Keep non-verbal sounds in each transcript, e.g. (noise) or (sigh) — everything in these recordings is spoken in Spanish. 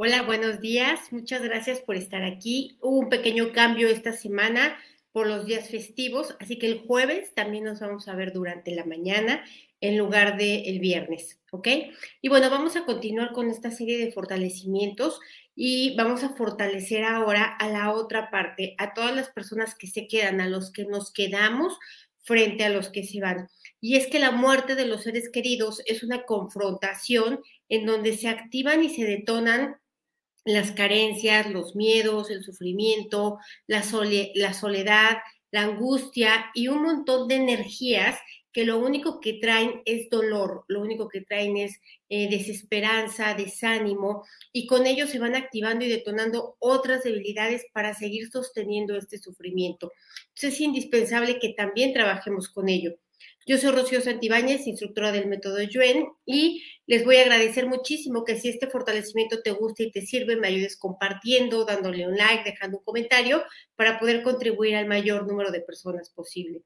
Hola, buenos días. Muchas gracias por estar aquí. Hubo un pequeño cambio esta semana por los días festivos, así que el jueves también nos vamos a ver durante la mañana en lugar del el viernes, ¿ok? Y bueno, vamos a continuar con esta serie de fortalecimientos y vamos a fortalecer ahora a la otra parte, a todas las personas que se quedan, a los que nos quedamos frente a los que se van. Y es que la muerte de los seres queridos es una confrontación en donde se activan y se detonan las carencias, los miedos, el sufrimiento, la, la soledad, la angustia y un montón de energías que lo único que traen es dolor, lo único que traen es eh, desesperanza, desánimo, y con ello se van activando y detonando otras debilidades para seguir sosteniendo este sufrimiento. Entonces es indispensable que también trabajemos con ello. Yo soy Rocío Santibáñez, instructora del método Yuen, y les voy a agradecer muchísimo que si este fortalecimiento te gusta y te sirve, me ayudes compartiendo, dándole un like, dejando un comentario para poder contribuir al mayor número de personas posible.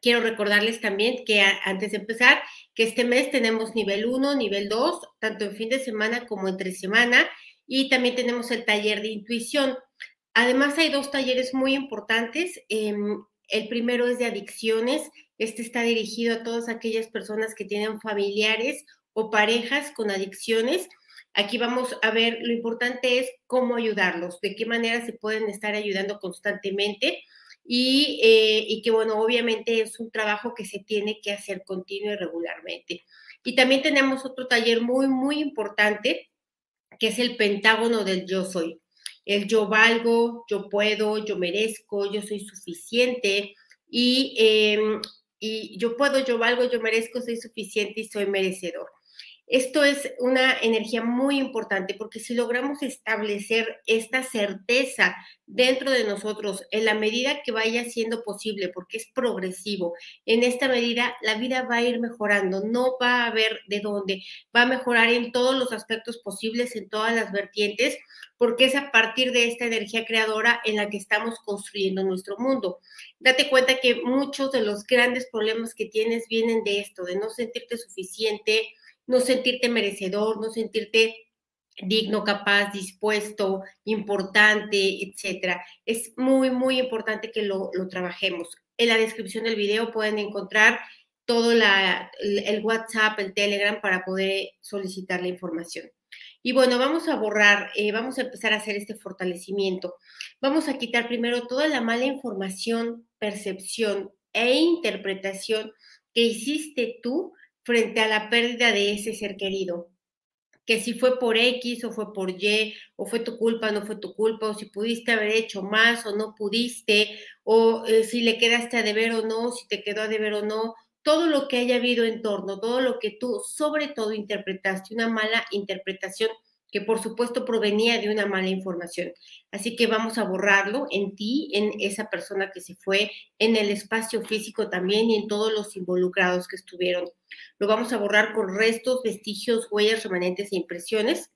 Quiero recordarles también que antes de empezar, que este mes tenemos nivel 1, nivel 2, tanto en fin de semana como entre semana, y también tenemos el taller de intuición. Además, hay dos talleres muy importantes. Em, el primero es de adicciones este está dirigido a todas aquellas personas que tienen familiares o parejas con adicciones. Aquí vamos a ver, lo importante es cómo ayudarlos, de qué manera se pueden estar ayudando constantemente y, eh, y que, bueno, obviamente es un trabajo que se tiene que hacer continuo y regularmente. Y también tenemos otro taller muy, muy importante, que es el pentágono del yo soy. El yo valgo, yo puedo, yo merezco, yo soy suficiente. Y em, y yo puedo, yo valgo, yo merezco, soy suficiente y soy merecedor. Esto es una energía muy importante porque si logramos establecer esta certeza dentro de nosotros en la medida que vaya siendo posible, porque es progresivo, en esta medida la vida va a ir mejorando, no va a haber de dónde, va a mejorar en todos los aspectos posibles, en todas las vertientes, porque es a partir de esta energía creadora en la que estamos construyendo nuestro mundo. Date cuenta que muchos de los grandes problemas que tienes vienen de esto, de no sentirte suficiente, no sentirte merecedor, no sentirte digno, capaz, dispuesto, importante, etcétera. Es muy, muy importante que lo, trabajemos. En la descripción del video pueden encontrar todo la, el WhatsApp, el Telegram para poder solicitar la información. Y bueno, vamos a borrar, eh, vamos a empezar a hacer este fortalecimiento. Vamos a quitar primero toda la mala información, percepción e interpretación que hiciste tú frente a la pérdida de ese ser querido. Que si fue por X o fue por Y, o fue tu culpa, no fue tu culpa, o si pudiste haber hecho más o no pudiste, o eh, si le quedaste a deber o no, si te quedó a deber o no, todo lo que haya habido en torno, todo lo que tú sobre todo interpretaste, una mala interpretación que por supuesto provenía de una mala información. Así que vamos a borrarlo en ti, en esa persona que se fue, en el espacio físico también y en todos los involucrados que estuvieron. Lo vamos a borrar con restos, vestigios, huellas, remanentes e impresiones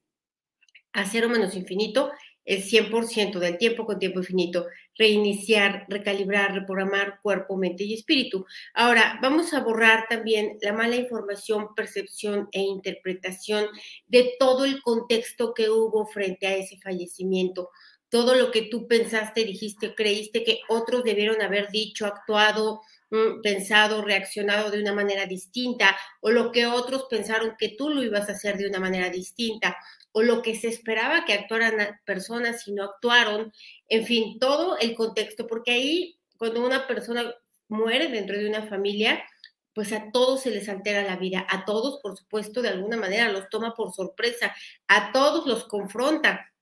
a cero menos infinito el 100% del tiempo con tiempo infinito, reiniciar, recalibrar, reprogramar cuerpo, mente y espíritu. Ahora, vamos a borrar también la mala información, percepción e interpretación de todo el contexto que hubo frente a ese fallecimiento. Todo lo que tú pensaste, dijiste, creíste que otros debieron haber dicho, actuado, mm, pensado, reaccionado de una manera distinta, o lo que otros pensaron que tú lo ibas a hacer de una manera distinta o lo que se esperaba que actuaran personas y no actuaron, en fin, todo el contexto, porque ahí cuando una persona muere dentro de una familia, pues a todos se les altera la vida, a todos, por supuesto, de alguna manera los toma por sorpresa, a todos los confronta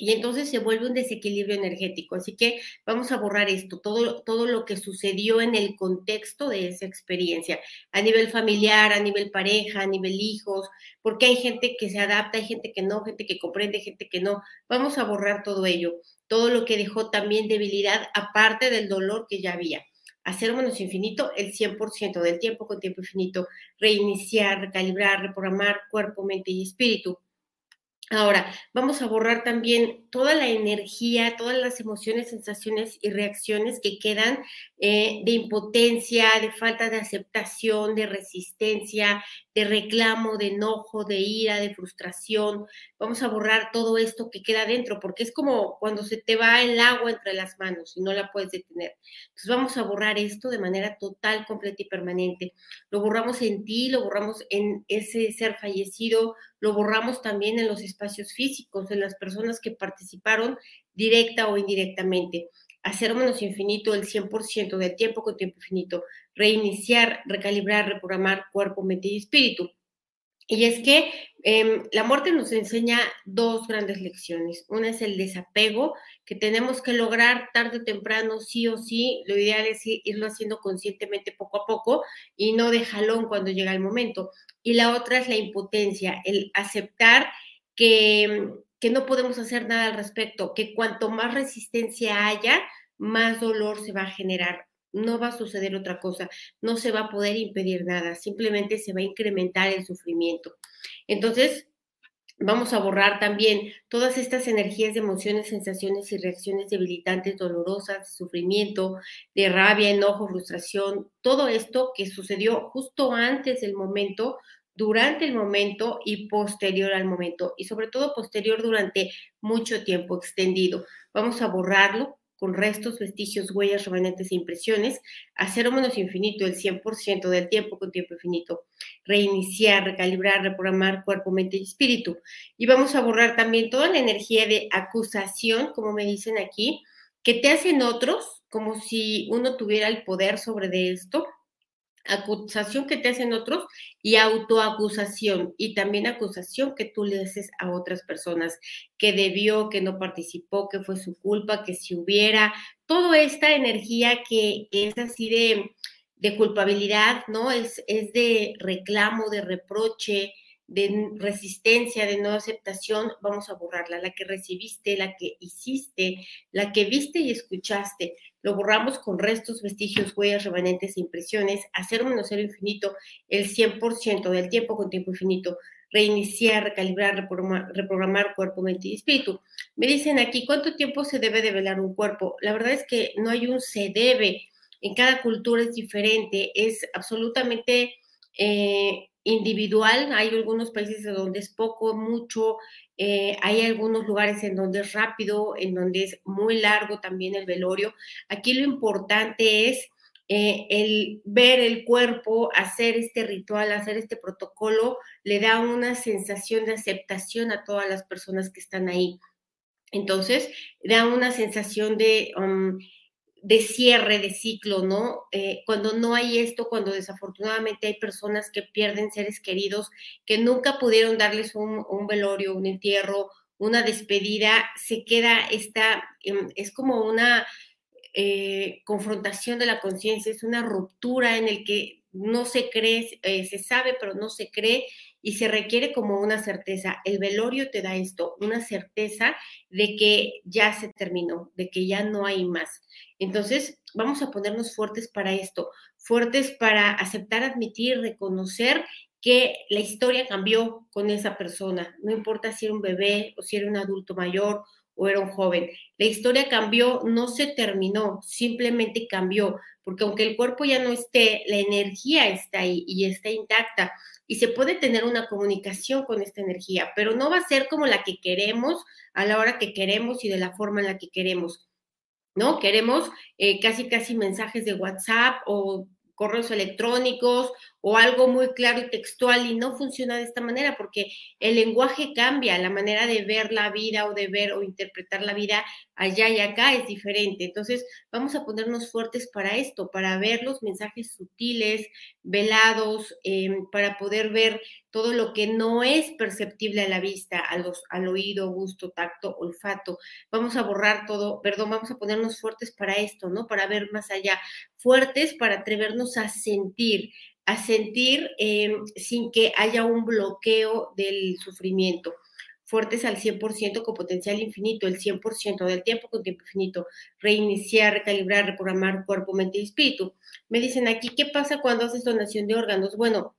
y entonces se vuelve un desequilibrio energético. Así que vamos a borrar esto, todo, todo lo que sucedió en el contexto de esa experiencia, a nivel familiar, a nivel pareja, a nivel hijos, porque hay gente que se adapta, hay gente que no, gente que comprende, gente que no. Vamos a borrar todo ello, todo lo que dejó también debilidad, aparte del dolor que ya había. Hacer menos infinito el 100% del tiempo con tiempo infinito, reiniciar, recalibrar, reprogramar cuerpo, mente y espíritu Ahora, vamos a borrar también toda la energía, todas las emociones, sensaciones y reacciones que quedan eh, de impotencia, de falta de aceptación, de resistencia, de reclamo, de enojo, de ira, de frustración. Vamos a borrar todo esto que queda dentro, porque es como cuando se te va el agua entre las manos y no la puedes detener. Entonces vamos a borrar esto de manera total, completa y permanente. Lo borramos en ti, lo borramos en ese ser fallecido, lo borramos también en los espacios físicos, en las personas que participaron directa o indirectamente. Hacer menos infinito el 100% del tiempo con tiempo infinito. Reiniciar, recalibrar, reprogramar cuerpo, mente y espíritu. Y es que em, la muerte nos enseña dos grandes lecciones. Una es el desapego, que tenemos que lograr tarde o temprano, sí o sí. Lo ideal es irlo haciendo conscientemente poco a poco y no de jalón cuando llega el momento. Y la otra es la impotencia, el aceptar que, no podemos hacer nada al respecto, que cuanto más resistencia haya, más dolor se va a generar no va a suceder otra cosa, no se va a poder impedir nada, simplemente se va a incrementar el sufrimiento. Entonces, vamos a borrar también todas estas energías de emociones, sensaciones y reacciones debilitantes, dolorosas, sufrimiento, de rabia, enojo, frustración, todo esto que sucedió justo antes del momento, durante el momento y posterior al momento, y sobre todo posterior durante mucho tiempo extendido. Vamos a borrarlo, con restos, vestigios, huellas, remanentes e impresiones, a cero menos infinito el 100% del tiempo con tiempo infinito, reiniciar, recalibrar, reprogramar cuerpo, mente y espíritu. Y vamos a borrar también toda la energía de acusación, como me dicen aquí, que te hacen otros, como si uno tuviera el poder sobre de esto, acusación que te hacen otros y autoacusación y también acusación que tú le haces a otras personas, que debió, que no participó, que fue su culpa, que si hubiera, toda esta energía que es así de, de culpabilidad, ¿no? Es, es de reclamo, de reproche, de resistencia, de no aceptación, vamos a borrarla, la que recibiste, la que hiciste, la que viste y escuchaste. Lo borramos con restos, vestigios, huellas, remanentes e impresiones, hacer menos cero infinito el 100% del tiempo con tiempo infinito, reiniciar, recalibrar, reprogramar, reprogramar, cuerpo, mente y espíritu. Me dicen aquí, ¿cuánto tiempo se debe de velar un cuerpo? La verdad es que no hay un se debe, en cada cultura es diferente, es absolutamente... Eh, individual. Hay algunos países donde es poco, mucho. Eh, hay algunos lugares en donde es rápido, en donde es muy largo también el velorio. Aquí lo importante es eh, el ver el cuerpo, hacer este ritual, hacer este protocolo, le da una sensación de aceptación a todas las personas que están ahí. Entonces, da una sensación de... Um, de cierre de ciclo, ¿no? Eh, cuando no hay esto, cuando desafortunadamente hay personas que pierden seres queridos, que nunca pudieron darles un, velorio, un entierro, una despedida, se queda esta, em, es como una eh, confrontación de la conciencia, es una ruptura en el que no se cree, eh, se sabe, pero no se cree y se requiere como una certeza. El velorio te da esto, una certeza de que ya se terminó, de que ya no hay más. Entonces, vamos a ponernos fuertes para esto, fuertes para aceptar, admitir, reconocer que la historia cambió con esa persona. No importa si era un bebé o si era un adulto mayor o era un joven. La historia cambió, no se terminó, simplemente cambió, porque aunque el cuerpo ya no esté, la energía está ahí y está intacta y se puede tener una comunicación con esta energía, pero no va a ser como la que queremos a la hora que queremos y de la forma en la que queremos. ¿no? Queremos eh, casi, casi mensajes de WhatsApp o correos electrónicos o algo muy claro y textual y no funciona de esta manera porque el lenguaje cambia, la manera de ver la vida o de ver o interpretar la vida allá y acá es diferente. Entonces vamos a ponernos fuertes para esto, para ver los mensajes sutiles, velados, em, para poder ver todo lo que no es perceptible a la vista, a los, al oído, gusto, tacto, olfato. Vamos a borrar todo, perdón, vamos a ponernos fuertes para esto, ¿no? Para ver más allá, fuertes para atrevernos a sentir, a sentir em, sin que haya un bloqueo del sufrimiento. Fuertes al 100% con potencial infinito, el 100% del tiempo con tiempo infinito. Reiniciar, recalibrar, reprogramar cuerpo, mente y espíritu. Me dicen aquí, ¿qué pasa cuando haces donación de órganos? Bueno,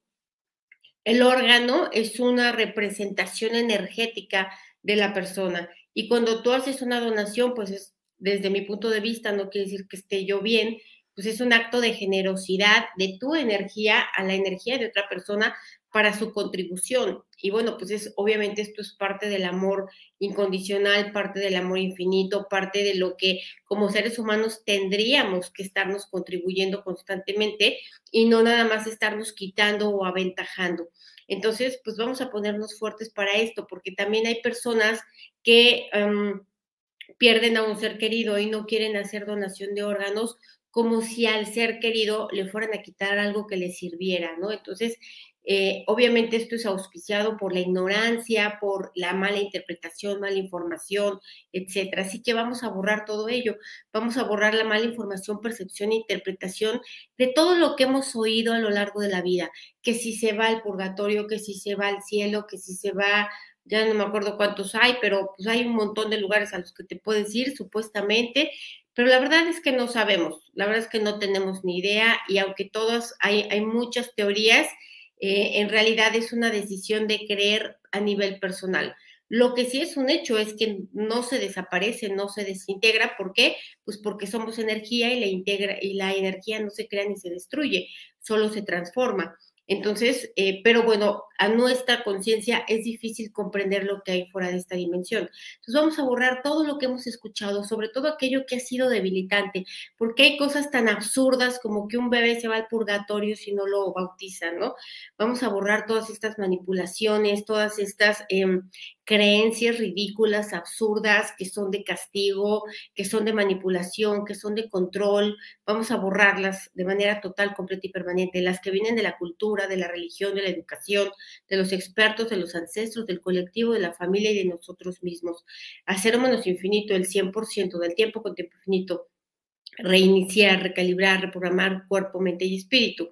el órgano es una representación energética de la persona. Y cuando tú haces una donación, pues es, desde mi punto de vista, no quiere decir que esté yo bien, pues es un acto de generosidad de tu energía a la energía de otra persona para su contribución. Y bueno, pues es obviamente esto es parte del amor incondicional, parte del amor infinito, parte de lo que como seres humanos tendríamos que estarnos contribuyendo constantemente y no nada más estarnos quitando o aventajando. Entonces, pues vamos a ponernos fuertes para esto, porque también hay personas que em, pierden a un ser querido y no quieren hacer donación de órganos como si al ser querido le fueran a quitar algo que le sirviera, ¿no? Entonces, eh, obviamente esto es auspiciado por la ignorancia, por la mala interpretación, mala información, etcétera. Así que vamos a borrar todo ello. Vamos a borrar la mala información, percepción e interpretación de todo lo que hemos oído a lo largo de la vida. Que si se va al purgatorio, que si se va al cielo, que si se va, ya no me acuerdo cuántos hay, pero pues hay un montón de lugares a los que te puedes ir, supuestamente. Pero la verdad es que no sabemos, la verdad es que no tenemos ni idea y aunque todos hay, hay muchas teorías, eh, en realidad es una decisión de creer a nivel personal. Lo que sí es un hecho es que no se desaparece, no se desintegra. ¿Por qué? Pues porque somos energía y la, integra, y la energía no se crea ni se destruye, solo se transforma. Entonces, eh, pero bueno, a nuestra conciencia es difícil comprender lo que hay fuera de esta dimensión. Entonces vamos a borrar todo lo que hemos escuchado, sobre todo aquello que ha sido debilitante, porque hay cosas tan absurdas como que un bebé se va al purgatorio si no lo bautizan, ¿no? Vamos a borrar todas estas manipulaciones, todas estas em, creencias ridículas, absurdas, que son de castigo, que son de manipulación, que son de control. Vamos a borrarlas de manera total, completa y permanente. Las que vienen de la cultura, de la religión, de la educación, de los expertos, de los ancestros, del colectivo, de la familia y de nosotros mismos. Hacer menos infinito el 100% del tiempo con tiempo infinito. Reiniciar, recalibrar, reprogramar cuerpo, mente y espíritu.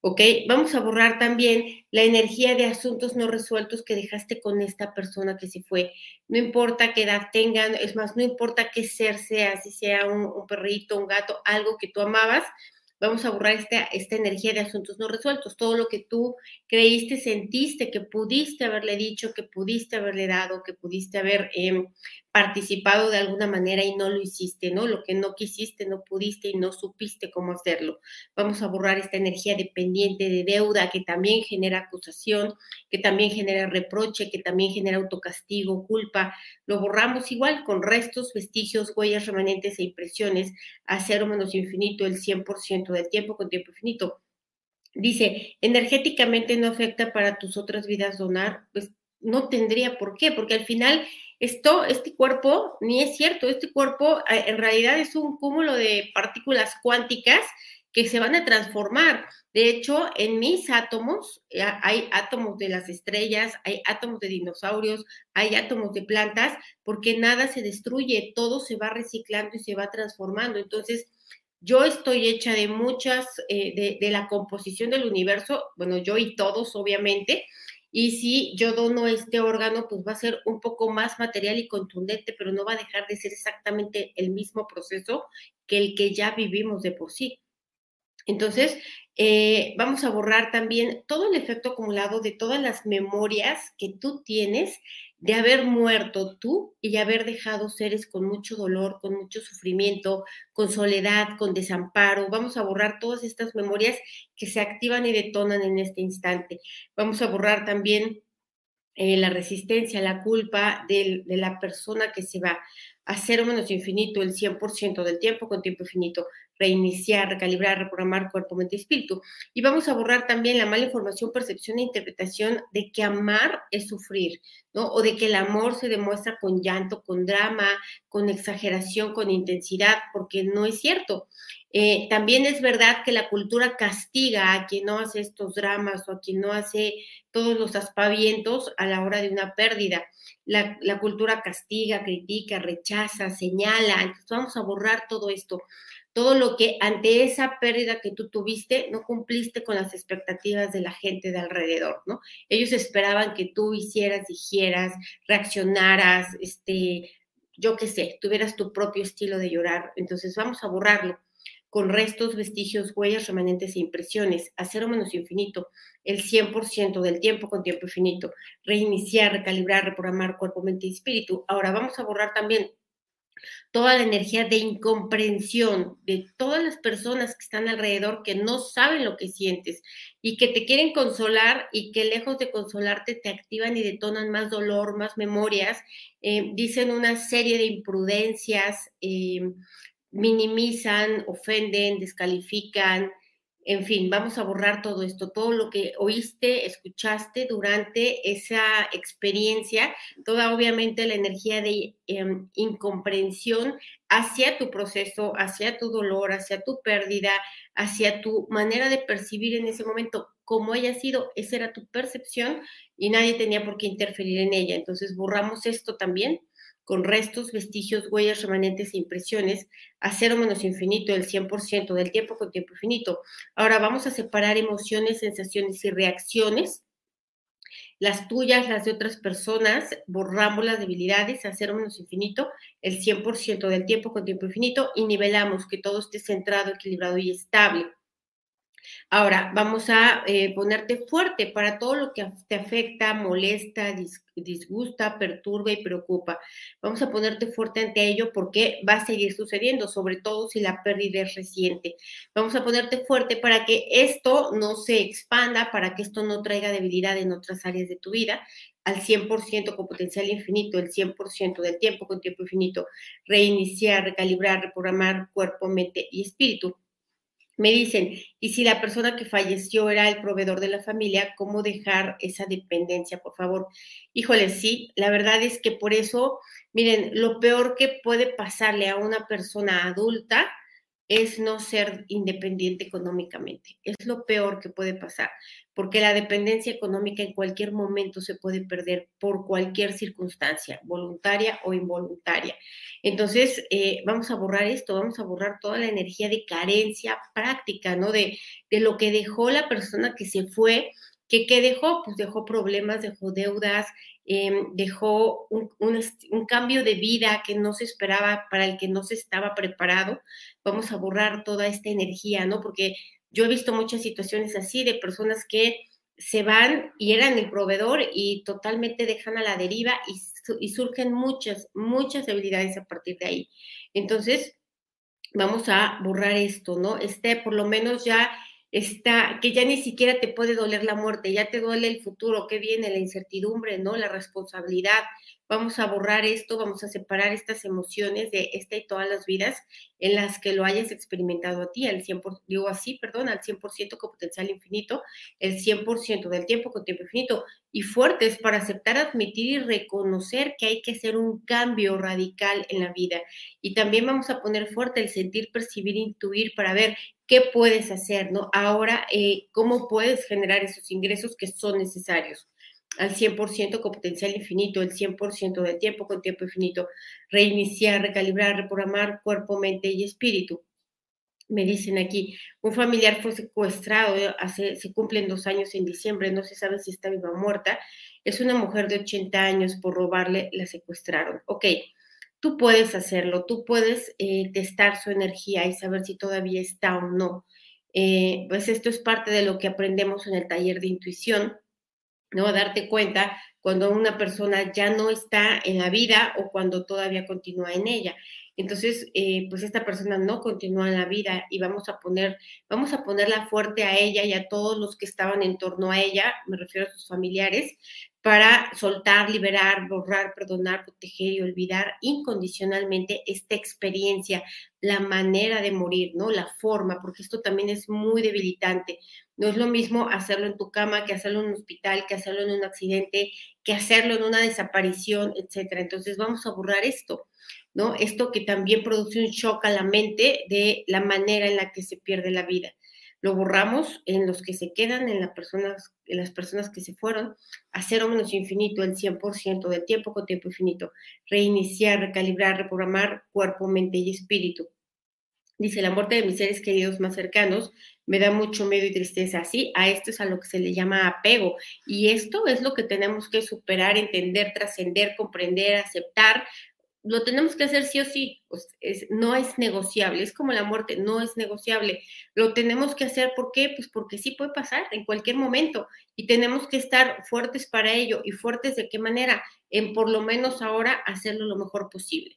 ¿ok? Vamos a borrar también la energía de asuntos no resueltos que dejaste con esta persona que se fue. No importa qué edad tengan, es más, no importa qué ser sea, si sea un, un perrito, un gato, algo que tú amabas, vamos a borrar esta, esta energía de asuntos no resueltos, todo lo que tú creíste, sentiste, que pudiste haberle dicho, que pudiste haberle dado, que pudiste haber eh, participado de alguna manera y no lo hiciste, ¿no? Lo que no quisiste, no pudiste y no supiste cómo hacerlo. Vamos a borrar esta energía dependiente de deuda que también genera acusación, que también genera reproche, que también genera autocastigo, culpa. Lo borramos igual con restos, vestigios, huellas remanentes e impresiones a cero menos infinito el 100% del tiempo con tiempo infinito. Dice, energéticamente no afecta para tus otras vidas donar, pues no tendría por qué, porque al final esto, este cuerpo, ni es cierto, este cuerpo en realidad es un cúmulo de partículas cuánticas que se van a transformar. De hecho, en mis átomos eh, hay átomos de las estrellas, hay átomos de dinosaurios, hay átomos de plantas, porque nada se destruye, todo se va reciclando y se va transformando. Entonces, yo estoy hecha de muchas, eh, de, la composición del universo, bueno, yo y todos, obviamente, y si yo dono este órgano, pues va a ser un poco más material y contundente, pero no va a dejar de ser exactamente el mismo proceso que el que ya vivimos de por sí. Entonces, eh, vamos a borrar también todo el efecto acumulado de todas las memorias que tú tienes de haber muerto tú y haber dejado seres con mucho dolor, con mucho sufrimiento, con soledad, con desamparo. Vamos a borrar todas estas memorias que se activan y detonan en este instante. Vamos a borrar también eh, la resistencia, la culpa de, de la persona que se va a cero menos infinito el 100% del tiempo con tiempo infinito reiniciar, recalibrar, reprogramar cuerpo, mente y espíritu. Y vamos a borrar también la mala información, percepción e interpretación de que amar es sufrir, ¿no? O de que el amor se demuestra con llanto, con drama, con exageración, con intensidad, porque no es cierto. Eh, también es verdad que la cultura castiga a quien no hace estos dramas o a quien no hace todos los aspavientos a la hora de una pérdida. La, cultura castiga, critica, rechaza, señala. Entonces vamos a borrar todo esto todo lo que ante esa pérdida que tú tuviste no cumpliste con las expectativas de la gente de alrededor, ¿no? Ellos esperaban que tú hicieras, dijeras, reaccionaras, este, yo qué sé, tuvieras tu propio estilo de llorar. Entonces vamos a borrarlo. Con restos, vestigios, huellas, remanentes e impresiones, a cero menos infinito, el 100% del tiempo con tiempo infinito, reiniciar, recalibrar, reprogramar cuerpo, mente y espíritu. Ahora vamos a borrar también toda la energía de incomprensión de todas las personas que están alrededor que no saben lo que sientes y que te quieren consolar y que lejos de consolarte te activan y detonan más dolor, más memorias, eh, dicen una serie de imprudencias, eh, minimizan, ofenden, descalifican, en fin, vamos a borrar todo esto, todo lo que oíste, escuchaste durante esa experiencia, toda obviamente la energía de em, incomprensión hacia tu proceso, hacia tu dolor, hacia tu pérdida, hacia tu manera de percibir en ese momento, como haya sido, esa era tu percepción y nadie tenía por qué interferir en ella. Entonces borramos esto también con restos, vestigios, huellas, remanentes e impresiones, a cero menos infinito, el 100% del tiempo con tiempo infinito. Ahora vamos a separar emociones, sensaciones y reacciones. Las tuyas, las de otras personas, borramos las debilidades a cero menos infinito, el 100% del tiempo con tiempo infinito y nivelamos que todo esté centrado, equilibrado y estable. Ahora, vamos a eh, ponerte fuerte para todo lo que te afecta, molesta, disgusta, perturba y preocupa. Vamos a ponerte fuerte ante ello porque va a seguir sucediendo, sobre todo si la pérdida es reciente. Vamos a ponerte fuerte para que esto no se expanda, para que esto no traiga debilidad en otras áreas de tu vida al 100% con potencial infinito, el 100% del tiempo con tiempo infinito, reiniciar, recalibrar, reprogramar cuerpo, mente y espíritu me dicen, y si la persona que falleció era el proveedor de la familia, ¿cómo dejar esa dependencia, por favor? Híjole, sí, la verdad es que por eso, miren, lo peor que puede pasarle a una persona adulta es no ser independiente económicamente. Es lo peor que puede pasar, porque la dependencia económica en cualquier momento se puede perder por cualquier circunstancia, voluntaria o involuntaria. Entonces, eh, vamos a borrar esto, vamos a borrar toda la energía de carencia práctica, ¿no? De, de lo que dejó la persona que se fue, que qué dejó, pues dejó problemas, dejó deudas, em, dejó un, un, cambio de vida que no se esperaba, para el que no se estaba preparado. Vamos a borrar toda esta energía, ¿no? Porque yo he visto muchas situaciones así de personas que se van y eran el proveedor y totalmente dejan a la deriva y, y surgen muchas, muchas debilidades a partir de ahí. Entonces, vamos a borrar esto, ¿no? Este, por lo menos ya está, que ya ni siquiera te puede doler la muerte, ya te duele el futuro, que viene la incertidumbre, ¿no? La responsabilidad, vamos a borrar esto, vamos a separar estas emociones de esta y todas las vidas en las que lo hayas experimentado a ti, al 100%, digo así, perdón, al 100% con potencial infinito, el 100% del tiempo con tiempo infinito, y fuertes para aceptar, admitir y reconocer que hay que hacer un cambio radical en la vida. Y también vamos a poner fuerte el sentir, percibir, intuir para ver qué puedes hacer, ¿no? Ahora, eh, cómo puedes generar esos ingresos que son necesarios al 100% con potencial infinito, el 100% del tiempo con tiempo infinito, reiniciar, recalibrar, reprogramar cuerpo, mente y espíritu. Me dicen aquí, un familiar fue secuestrado, hace, se cumplen dos años en diciembre, no se sabe si está viva o muerta. Es una mujer de 80 años, por robarle la secuestraron. Ok, tú puedes hacerlo, tú puedes eh, testar su energía y saber si todavía está o no. Eh, pues esto es parte de lo que aprendemos en el taller de intuición ¿no? Darte cuenta cuando una persona ya no está en la vida o cuando todavía continúa en ella. Entonces, eh, pues esta persona no continúa en la vida y vamos a poner, vamos a ponerla fuerte a ella y a todos los que estaban en torno a ella, me refiero a sus familiares, para soltar, liberar, borrar, perdonar, proteger y olvidar incondicionalmente esta experiencia, la manera de morir, ¿no? La forma, porque esto también es muy debilitante. No es lo mismo hacerlo en tu cama que hacerlo en un hospital, que hacerlo en un accidente, que hacerlo en una desaparición, etcétera. Entonces vamos a borrar esto, ¿no? Esto que también produce un shock a la mente de la manera en la que se pierde la vida. Lo borramos en los que se quedan, en, las personas, en las personas que se fueron, a cero menos infinito, el 100% del tiempo con tiempo infinito. Reiniciar, recalibrar, reprogramar cuerpo, mente y espíritu. Dice, la muerte de mis seres queridos más cercanos me da mucho miedo y tristeza. Sí, a esto es a lo que se le llama apego. Y esto es lo que tenemos que superar, entender, trascender, comprender, aceptar, lo tenemos que hacer sí o sí, pues no es negociable, es como la muerte, no es negociable. Lo tenemos que hacer. Pues porque sí puede pasar en cualquier momento y tenemos que estar fuertes para ello y fuertes de qué manera, en por lo menos ahora hacerlo lo mejor posible.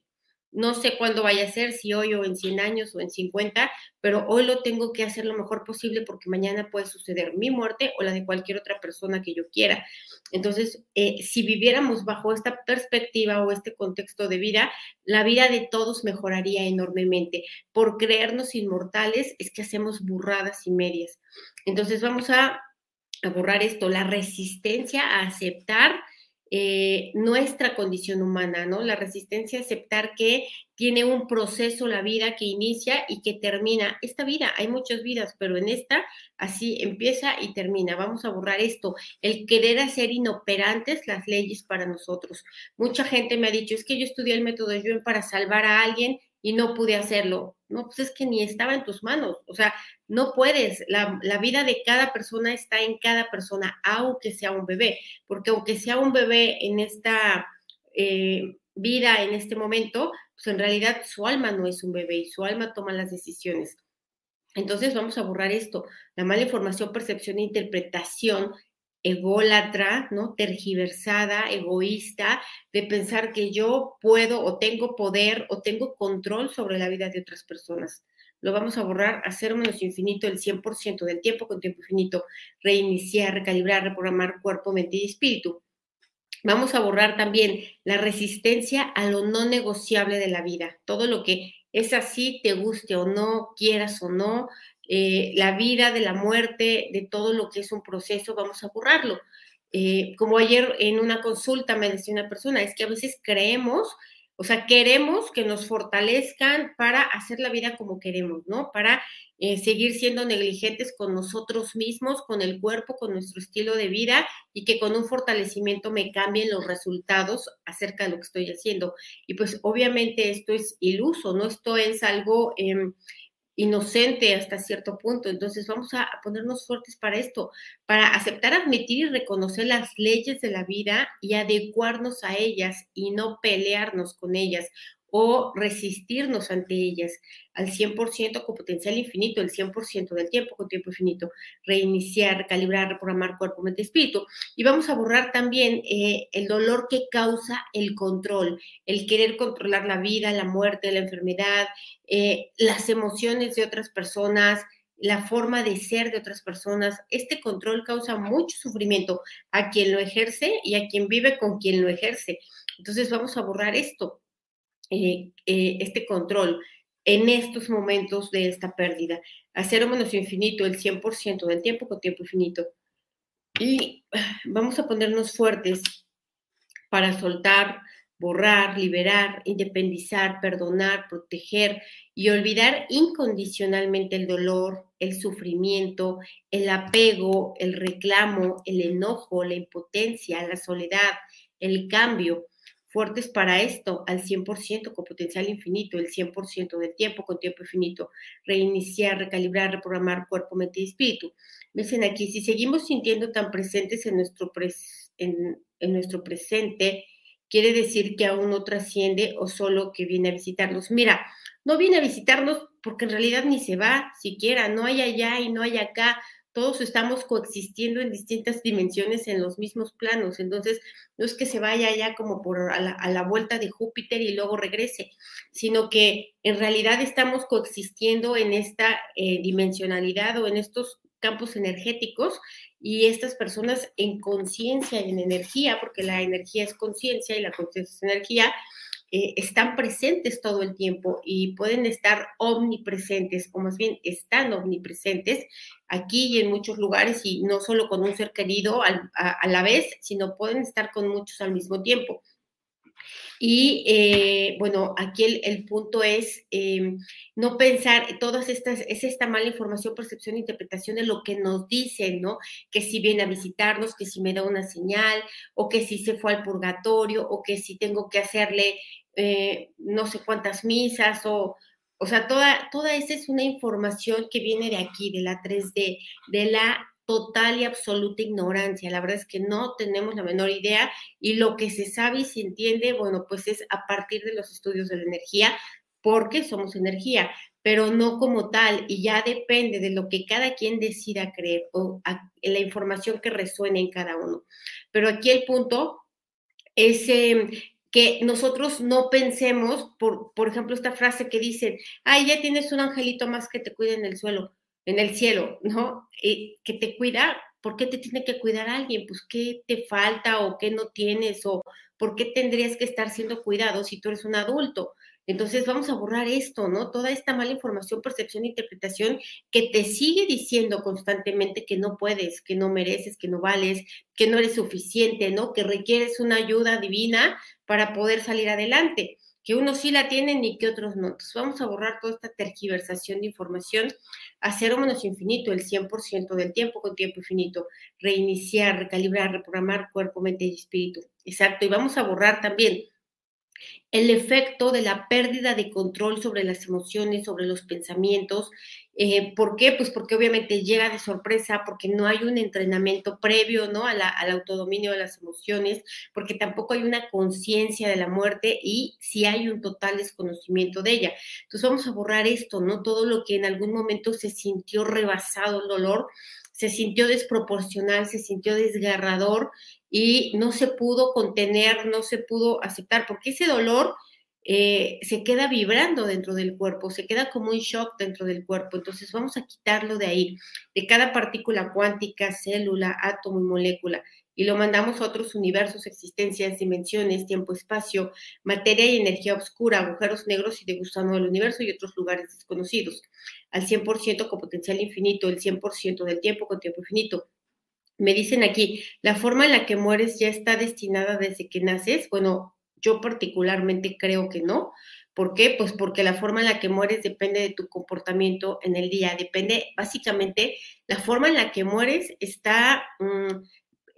No sé cuándo vaya a ser, si hoy o en 100 años o en 50, pero hoy lo tengo que hacer lo mejor posible porque mañana puede suceder mi muerte o la de cualquier otra persona que yo quiera. Entonces, eh, si viviéramos bajo esta perspectiva o este contexto de vida, la vida de todos mejoraría enormemente. Por creernos inmortales es que hacemos burradas y medias. Entonces, vamos a, a borrar esto, la resistencia a aceptar eh, nuestra condición humana, ¿no? La resistencia a aceptar que tiene un proceso la vida que inicia y que termina. Esta vida, hay muchas vidas, pero en esta así empieza y termina. Vamos a borrar esto, el querer hacer inoperantes las leyes para nosotros. Mucha gente me ha dicho, es que yo estudié el método Yuen para salvar a alguien y no pude hacerlo. No, pues es que ni estaba en tus manos. O sea, no puedes. La, vida de cada persona está en cada persona, aunque sea un bebé. Porque aunque sea un bebé en esta eh, vida, en este momento, pues en realidad su alma no es un bebé y su alma toma las decisiones. Entonces vamos a borrar esto. La mala información, percepción e interpretación ególatra, ¿no? Tergiversada, egoísta, de pensar que yo puedo o tengo poder o tengo control sobre la vida de otras personas. Lo vamos a borrar a cero menos infinito el 100% del tiempo con tiempo infinito, reiniciar, recalibrar, reprogramar cuerpo, mente y espíritu. Vamos a borrar también la resistencia a lo no negociable de la vida, todo lo que es así, te guste o no, quieras o no, eh, la vida, de la muerte, de todo lo que es un proceso, vamos a borrarlo. Eh, como ayer en una consulta me decía una persona, es que a veces creemos, o sea, queremos que nos fortalezcan para hacer la vida como queremos, ¿no? Para eh, seguir siendo negligentes con nosotros mismos, con el cuerpo, con nuestro estilo de vida y que con un fortalecimiento me cambien los resultados acerca de lo que estoy haciendo. Y pues obviamente esto es iluso, ¿no? Esto es algo... Em, inocente hasta cierto punto. Entonces vamos a, ponernos fuertes para esto, para aceptar, admitir y reconocer las leyes de la vida y adecuarnos a ellas y no pelearnos con ellas o resistirnos ante ellas al 100% con potencial infinito, el 100% del tiempo con tiempo infinito, reiniciar, calibrar, reprogramar cuerpo, mente, espíritu. Y vamos a borrar también eh, el dolor que causa el control, el querer controlar la vida, la muerte, la enfermedad, eh, las emociones de otras personas, la forma de ser de otras personas. Este control causa mucho sufrimiento a quien lo ejerce y a quien vive con quien lo ejerce. Entonces vamos a borrar esto eh, eh, este control en estos momentos de esta pérdida. A cero menos infinito, el 100% del tiempo con tiempo infinito. Y (sighs) vamos a ponernos fuertes para soltar, borrar, liberar, independizar, perdonar, proteger y olvidar incondicionalmente el dolor, el sufrimiento, el apego, el reclamo, el enojo, la impotencia, la soledad, el cambio fuertes para esto al 100% con potencial infinito, el 100% del tiempo con tiempo infinito, reiniciar, recalibrar, reprogramar cuerpo, mente y espíritu. Dicen aquí, si seguimos sintiendo tan presentes en nuestro, en, en nuestro presente, quiere decir que aún no trasciende o solo que viene a visitarnos. Mira, no viene a visitarnos porque en realidad ni se va siquiera, no hay allá y no hay acá, todos estamos coexistiendo en distintas dimensiones en los mismos planos. Entonces, no es que se vaya ya como por a la, vuelta de Júpiter y luego regrese, sino que en realidad estamos coexistiendo en esta eh, dimensionalidad o en estos campos energéticos y estas personas en conciencia y en energía, porque la energía es conciencia y la conciencia es energía, eh, están presentes todo el tiempo y pueden estar omnipresentes, o más bien están omnipresentes aquí y en muchos lugares y no solo con un ser querido a, la vez, sino pueden estar con muchos al mismo tiempo. Y eh, bueno, aquí el, punto es em, no pensar, todas estas, es esta mala información, percepción, interpretación de lo que nos dicen, ¿no? Que si viene a visitarnos, que si me da una señal, o que si se fue al purgatorio, o que si tengo que hacerle eh, no sé cuántas misas o, o sea, toda, toda esa es una información que viene de aquí, de la 3D, de la total y absoluta ignorancia. La verdad es que no tenemos la menor idea y lo que se sabe y se entiende, bueno, pues es a partir de los estudios de la energía, porque somos energía, pero no como tal y ya depende de lo que cada quien decida creer o la información que resuene en cada uno. Pero aquí el punto es em, que nosotros no pensemos, por, por ejemplo, esta frase que dicen, ay, ya tienes un angelito más que te cuida en el suelo, en el cielo, ¿no? Y que te cuida, ¿por qué te tiene que cuidar alguien? Pues, ¿qué te falta o qué no tienes? ¿O por qué tendrías que estar siendo cuidado si tú eres un adulto? Entonces vamos a borrar esto, ¿no? Toda esta mala información, percepción, interpretación que te sigue diciendo constantemente que no puedes, que no mereces, que no vales, que no eres suficiente, ¿no? Que requieres una ayuda divina para poder salir adelante, que unos sí la tienen y que otros no. Entonces vamos a borrar toda esta tergiversación de información a cero menos infinito, el 100% del tiempo con tiempo infinito, reiniciar, recalibrar, reprogramar cuerpo, mente y espíritu. Exacto, y vamos a borrar también el efecto de la pérdida de control sobre las emociones, sobre los pensamientos. Eh, ¿Por qué? Pues porque obviamente llega de sorpresa, porque no hay un entrenamiento previo ¿no? al autodominio de las emociones, porque tampoco hay una conciencia de la muerte y si hay un total desconocimiento de ella. Entonces vamos a borrar esto, ¿no? Todo lo que en algún momento se sintió rebasado el dolor, se sintió desproporcional, se sintió desgarrador y no se pudo contener, no se pudo aceptar, porque ese dolor eh, se queda vibrando dentro del cuerpo, se queda como un shock dentro del cuerpo. Entonces vamos a quitarlo de ahí, de cada partícula cuántica, célula, átomo y molécula, y lo mandamos a otros universos, existencias, dimensiones, tiempo, espacio, materia y energía oscura, agujeros negros y de gusano del universo y otros lugares desconocidos, al 100% con potencial infinito, el 100% del tiempo con tiempo infinito me dicen aquí, la forma en la que mueres ya está destinada desde que naces. Bueno, yo particularmente creo que no. ¿Por qué? Pues porque la forma en la que mueres depende de tu comportamiento en el día. Depende, básicamente, la forma en la que mueres está mm,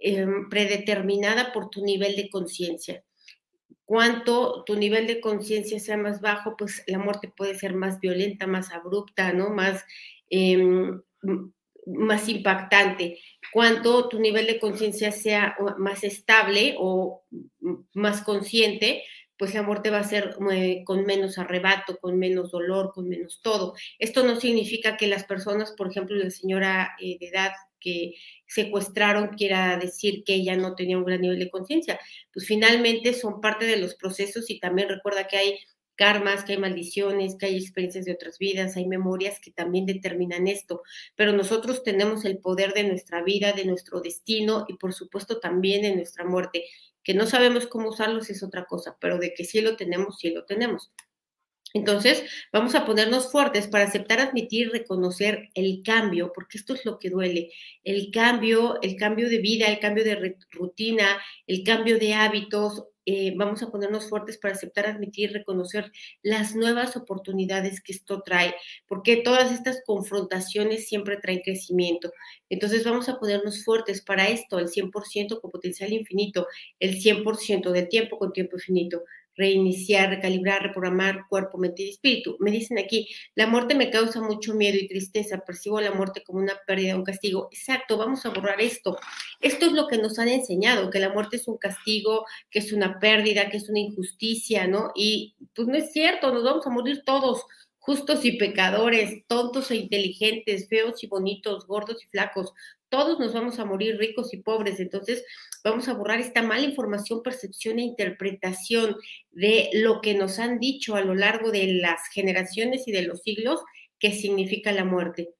em, predeterminada por tu nivel de conciencia. Cuanto tu nivel de conciencia sea más bajo, pues la muerte puede ser más violenta, más abrupta, ¿no? Más, em, más impactante cuanto tu nivel de conciencia sea más estable o más consciente, pues la muerte va a ser eh, con menos arrebato, con menos dolor, con menos todo. Esto no significa que las personas, por ejemplo, la señora eh, de edad que secuestraron quiera decir que ella no tenía un gran nivel de conciencia. Pues finalmente son parte de los procesos y también recuerda que hay karmas, que hay maldiciones, que hay experiencias de otras vidas, hay memorias que también determinan esto, pero nosotros tenemos el poder de nuestra vida, de nuestro destino y por supuesto también de nuestra muerte, que no sabemos cómo usarlos es otra cosa, pero de que sí lo tenemos, sí lo tenemos. Entonces, vamos a ponernos fuertes para aceptar, admitir, reconocer el cambio, porque esto es lo que duele, el cambio, el cambio de vida, el cambio de rutina, el cambio de hábitos, eh, vamos a ponernos fuertes para aceptar, admitir, reconocer las nuevas oportunidades que esto trae, porque todas estas confrontaciones siempre traen crecimiento. Entonces vamos a ponernos fuertes para esto, el 100% con potencial infinito, el 100% del tiempo con tiempo infinito reiniciar, recalibrar, reprogramar cuerpo, mente y espíritu. Me dicen aquí, la muerte me causa mucho miedo y tristeza, percibo la muerte como una pérdida, un castigo. Exacto, vamos a borrar esto. Esto es lo que nos han enseñado, que la muerte es un castigo, que es una pérdida, que es una injusticia, ¿no? Y pues no es cierto, nos vamos a morir todos justos y pecadores, tontos e inteligentes, feos y bonitos, gordos y flacos. Todos nos vamos a morir ricos y pobres. Entonces, vamos a borrar esta mala información, percepción e interpretación de lo que nos han dicho a lo largo de las generaciones y de los siglos que significa la muerte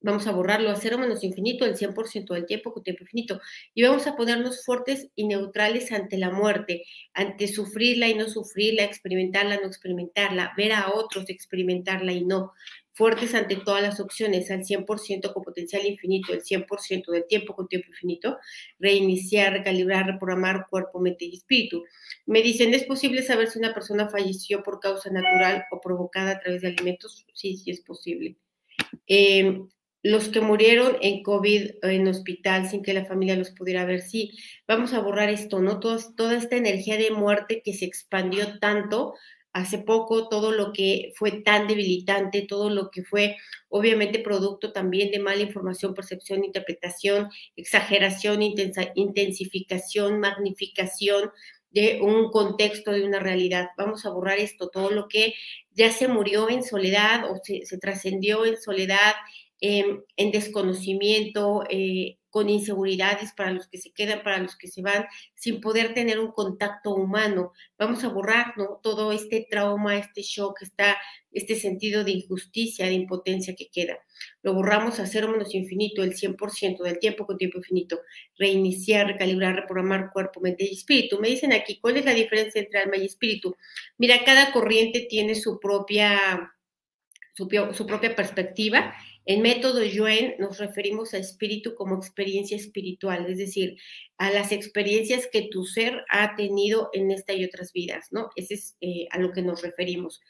vamos a borrarlo a cero menos infinito, el 100% del tiempo con tiempo infinito, y vamos a ponernos fuertes y neutrales ante la muerte, ante sufrirla y no sufrirla, experimentarla, no experimentarla, ver a otros, experimentarla y no, fuertes ante todas las opciones, al 100% con potencial infinito, el 100% del tiempo con tiempo infinito, reiniciar, recalibrar, reprogramar cuerpo, mente y espíritu. Me dicen, ¿es posible saber si una persona falleció por causa natural o provocada a través de alimentos? Sí, sí es posible. Eh, los que murieron en COVID en hospital sin que la familia los pudiera ver, sí, vamos a borrar esto, ¿no? toda esta energía de muerte que se expandió tanto hace poco, todo lo que fue tan debilitante, todo lo que fue obviamente producto también de mala información, percepción, interpretación, exageración, intensificación, magnificación de un contexto, de una realidad. Vamos a borrar esto, todo lo que ya se murió en soledad o se, trascendió en soledad, em, en desconocimiento, eh, con inseguridades para los que se quedan, para los que se van, sin poder tener un contacto humano. Vamos a borrar ¿no? todo este trauma, este shock, esta, este sentido de injusticia, de impotencia que queda. Lo borramos a cero menos infinito, el 100% del tiempo con tiempo infinito. Reiniciar, recalibrar, reprogramar cuerpo, mente y espíritu. Me dicen aquí, ¿cuál es la diferencia entre alma y espíritu? Mira, cada corriente tiene su propia, su, su propia perspectiva en método Yuen nos referimos a espíritu como experiencia espiritual, es decir, a las experiencias que tu ser ha tenido en esta y otras vidas, ¿no? Ese es eh, a lo que nos referimos.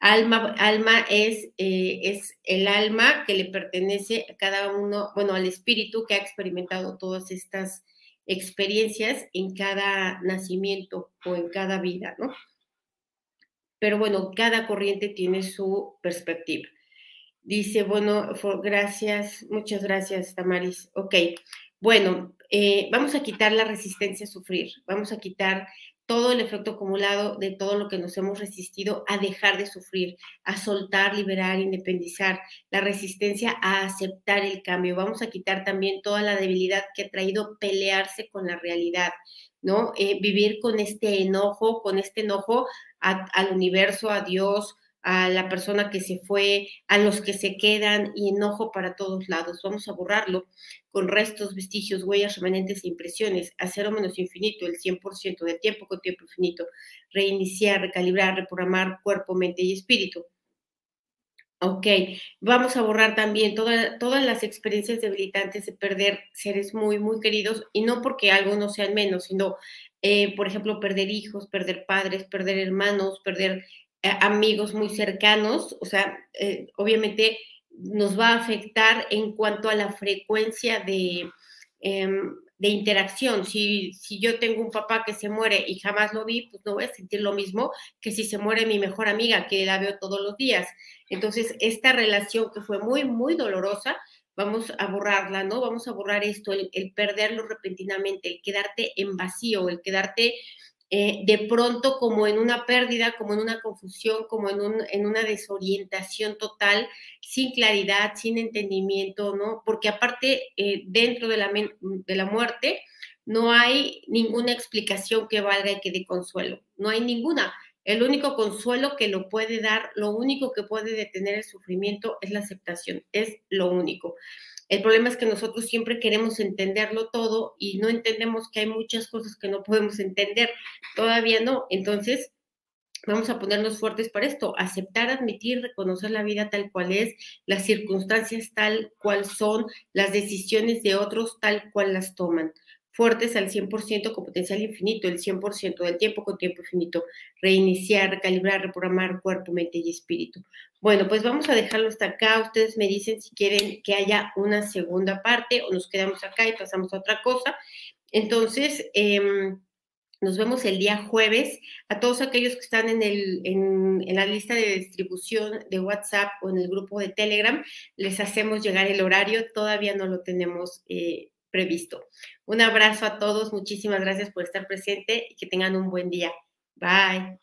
Alma, alma es, eh, es el alma que le pertenece a cada uno, bueno, al espíritu que ha experimentado todas estas experiencias en cada nacimiento o en cada vida, ¿no? Pero bueno, cada corriente tiene su perspectiva. Dice, bueno, gracias, muchas gracias, Tamaris. Ok, bueno, eh, vamos a quitar la resistencia a sufrir, vamos a quitar todo el efecto acumulado de todo lo que nos hemos resistido a dejar de sufrir, a soltar, liberar, independizar, la resistencia a aceptar el cambio. Vamos a quitar también toda la debilidad que ha traído pelearse con la realidad, ¿no? Eh, vivir con este enojo, con este enojo al universo, a Dios, a la persona que se fue, a los que se quedan y enojo para todos lados. Vamos a borrarlo con restos, vestigios, huellas, remanentes e impresiones, a cero menos infinito, el 100% del tiempo con tiempo infinito, reiniciar, recalibrar, reprogramar cuerpo, mente y espíritu. Ok, vamos a borrar también todas las experiencias debilitantes de perder seres muy, muy queridos y no porque algo no sean menos, sino, eh, por ejemplo, perder hijos, perder padres, perder hermanos, perder amigos muy cercanos, o sea, eh, obviamente nos va a afectar en cuanto a la frecuencia de, em, de interacción. Si, si, yo tengo un papá que se muere y jamás lo vi, pues no voy a sentir lo mismo que si se muere mi mejor amiga, que la veo todos los días. Entonces, esta relación que fue muy, muy dolorosa, vamos a borrarla, ¿no? Vamos a borrar esto, el, el perderlo repentinamente, el quedarte en vacío, el quedarte eh, de pronto como en una pérdida, como en una confusión, como en, en una desorientación total, sin claridad, sin entendimiento, ¿no? Porque aparte, eh, dentro de la, de la muerte, no hay ninguna explicación que valga y que dé consuelo, no hay ninguna. El único consuelo que lo puede dar, lo único que puede detener el sufrimiento es la aceptación, es lo único. El problema es que nosotros siempre queremos entenderlo todo y no entendemos que hay muchas cosas que no podemos entender. Todavía no. Entonces, vamos a ponernos fuertes para esto, aceptar, admitir, reconocer la vida tal cual es, las circunstancias tal cual son, las decisiones de otros tal cual las toman fuertes al 100% con potencial infinito, el 100% del tiempo con tiempo infinito, reiniciar, recalibrar, reprogramar cuerpo, mente y espíritu. Bueno, pues vamos a dejarlo hasta acá. Ustedes me dicen si quieren que haya una segunda parte o nos quedamos acá y pasamos a otra cosa. Entonces, em, nos vemos el día jueves. A todos aquellos que están en, el, en, la lista de distribución de WhatsApp o en el grupo de Telegram, les hacemos llegar el horario. Todavía no lo tenemos eh, previsto. Un abrazo a todos, muchísimas gracias por estar presente y que tengan un buen día. Bye.